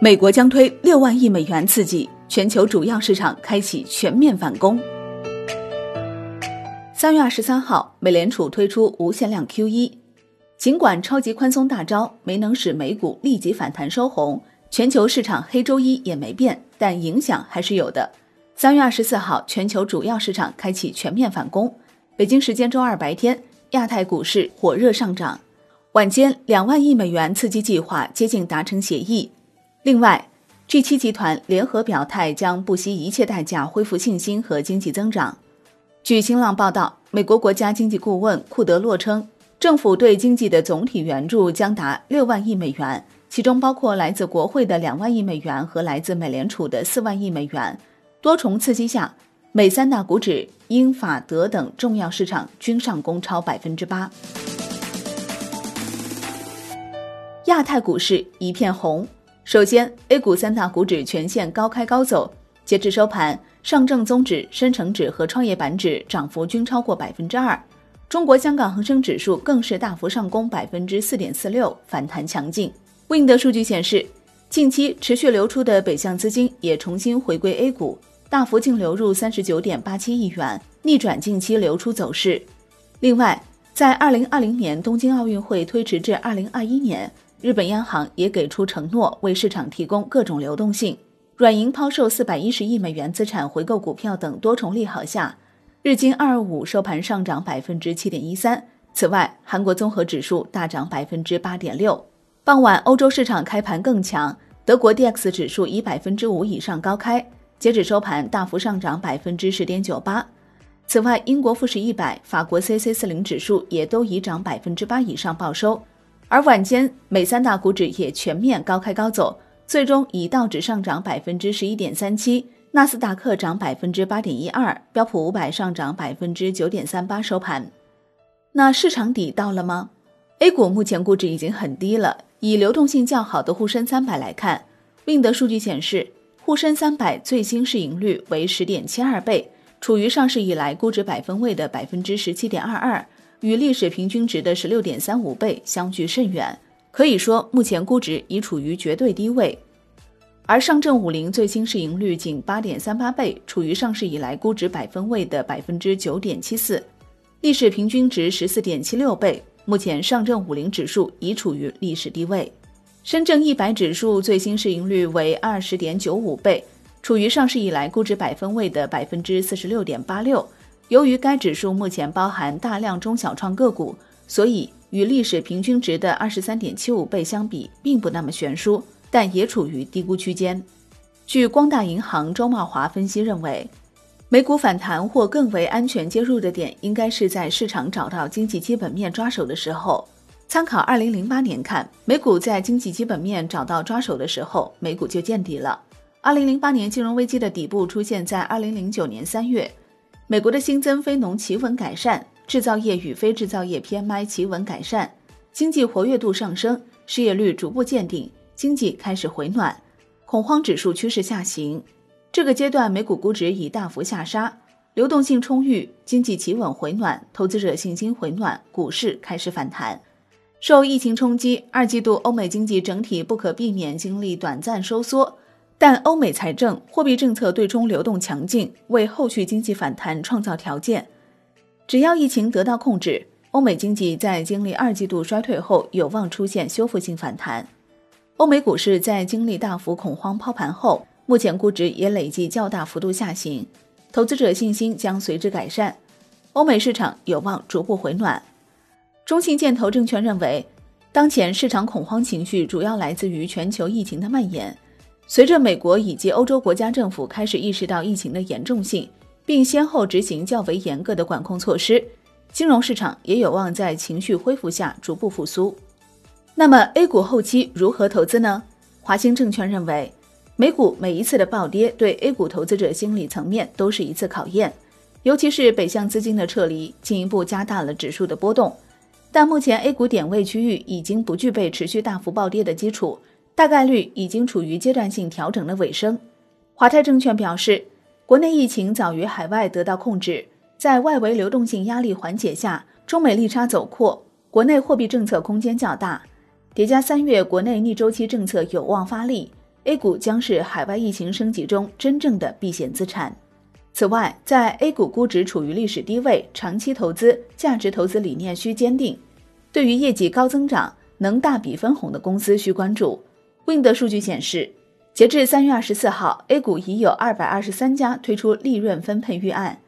美国将推六万亿美元刺激，全球主要市场开启全面反攻。三月二十三号，美联储推出无限量 QE，尽管超级宽松大招没能使美股立即反弹收红，全球市场黑周一也没变，但影响还是有的。三月二十四号，全球主要市场开启全面反攻。北京时间周二白天，亚太股市火热上涨。晚间，两万亿美元刺激计划接近达成协议。另外，G7 集团联合表态，将不惜一切代价恢复信心和经济增长。据新浪报道，美国国家经济顾问库德洛称，政府对经济的总体援助将达六万亿美元，其中包括来自国会的两万亿美元和来自美联储的四万亿美元。多重刺激下，美三大股指英法德等重要市场均上攻超百分之八。亚太股市一片红。首先，A 股三大股指全线高开高走，截至收盘，上证综指、深成指和创业板指涨幅均超过百分之二，中国香港恒生指数更是大幅上攻百分之四点四六，反弹强劲。Wind 数据显示，近期持续流出的北向资金也重新回归 A 股，大幅净流入三十九点八七亿元，逆转近期流出走势。另外，在二零二零年东京奥运会推迟至二零二一年。日本央行也给出承诺，为市场提供各种流动性。软银抛售四百一十亿美元资产回购股票等多重利好下，日经二二五收盘上涨百分之七点一三。此外，韩国综合指数大涨百分之八点六。傍晚，欧洲市场开盘更强，德国 D X 指数以百分之五以上高开，截止收盘大幅上涨百分之十点九八。此外，英国富时一百、法国 C C 四零指数也都已涨百分之八以上报收。而晚间，美三大股指也全面高开高走，最终以道指上涨百分之十一点三七，纳斯达克涨百分之八点一二，标普五百上涨百分之九点三八收盘。那市场底到了吗？A 股目前估值已经很低了。以流动性较好的沪深三百来看，Wind 数据显示，沪深三百最新市盈率为十点七二倍，处于上市以来估值百分位的百分之十七点二二。与历史平均值的十六点三五倍相距甚远，可以说目前估值已处于绝对低位。而上证五零最新市盈率仅八点三八倍，处于上市以来估值百分位的百分之九点七四，历史平均值十四点七六倍。目前上证五零指数已处于历史低位。深证一百指数最新市盈率为二十点九五倍，处于上市以来估值百分位的百分之四十六点八六。由于该指数目前包含大量中小创个股，所以与历史平均值的二十三点七五倍相比，并不那么悬殊，但也处于低估区间。据光大银行周茂华分析认为，美股反弹或更为安全接入的点，应该是在市场找到经济基本面抓手的时候。参考二零零八年看，美股在经济基本面找到抓手的时候，美股就见底了。二零零八年金融危机的底部出现在二零零九年三月。美国的新增非农企稳改善，制造业与非制造业 PMI 企稳改善，经济活跃度上升，失业率逐步见顶，经济开始回暖，恐慌指数趋势下行。这个阶段美股估值已大幅下杀，流动性充裕，经济企稳回暖，投资者信心回暖，股市开始反弹。受疫情冲击，二季度欧美经济整体不可避免经历短暂收缩。但欧美财政货币政策对冲流动强劲，为后续经济反弹创造条件。只要疫情得到控制，欧美经济在经历二季度衰退后有望出现修复性反弹。欧美股市在经历大幅恐慌抛盘后，目前估值也累计较大幅度下行，投资者信心将随之改善，欧美市场有望逐步回暖。中信建投证券认为，当前市场恐慌情绪主要来自于全球疫情的蔓延。随着美国以及欧洲国家政府开始意识到疫情的严重性，并先后执行较为严格的管控措施，金融市场也有望在情绪恢复下逐步复苏。那么 A 股后期如何投资呢？华兴证券认为，美股每一次的暴跌对 A 股投资者心理层面都是一次考验，尤其是北向资金的撤离，进一步加大了指数的波动。但目前 A 股点位区域已经不具备持续大幅暴跌的基础。大概率已经处于阶段性调整的尾声。华泰证券表示，国内疫情早于海外得到控制，在外围流动性压力缓解下，中美利差走扩，国内货币政策空间较大，叠加三月国内逆周期政策有望发力，A 股将是海外疫情升级中真正的避险资产。此外，在 A 股估值处于历史低位，长期投资价值投资理念需坚定。对于业绩高增长、能大笔分红的公司需关注。Wind 数据显示，截至三月二十四号，A 股已有二百二十三家推出利润分配预案，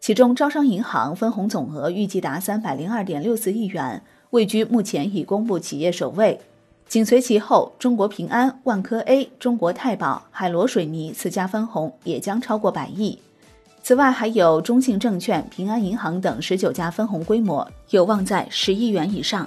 其中招商银行分红总额预计达三百零二点六四亿元，位居目前已公布企业首位。紧随其后，中国平安、万科 A、中国太保、海螺水泥四家分红也将超过百亿。此外，还有中信证券、平安银行等十九家分红规模有望在十亿元以上。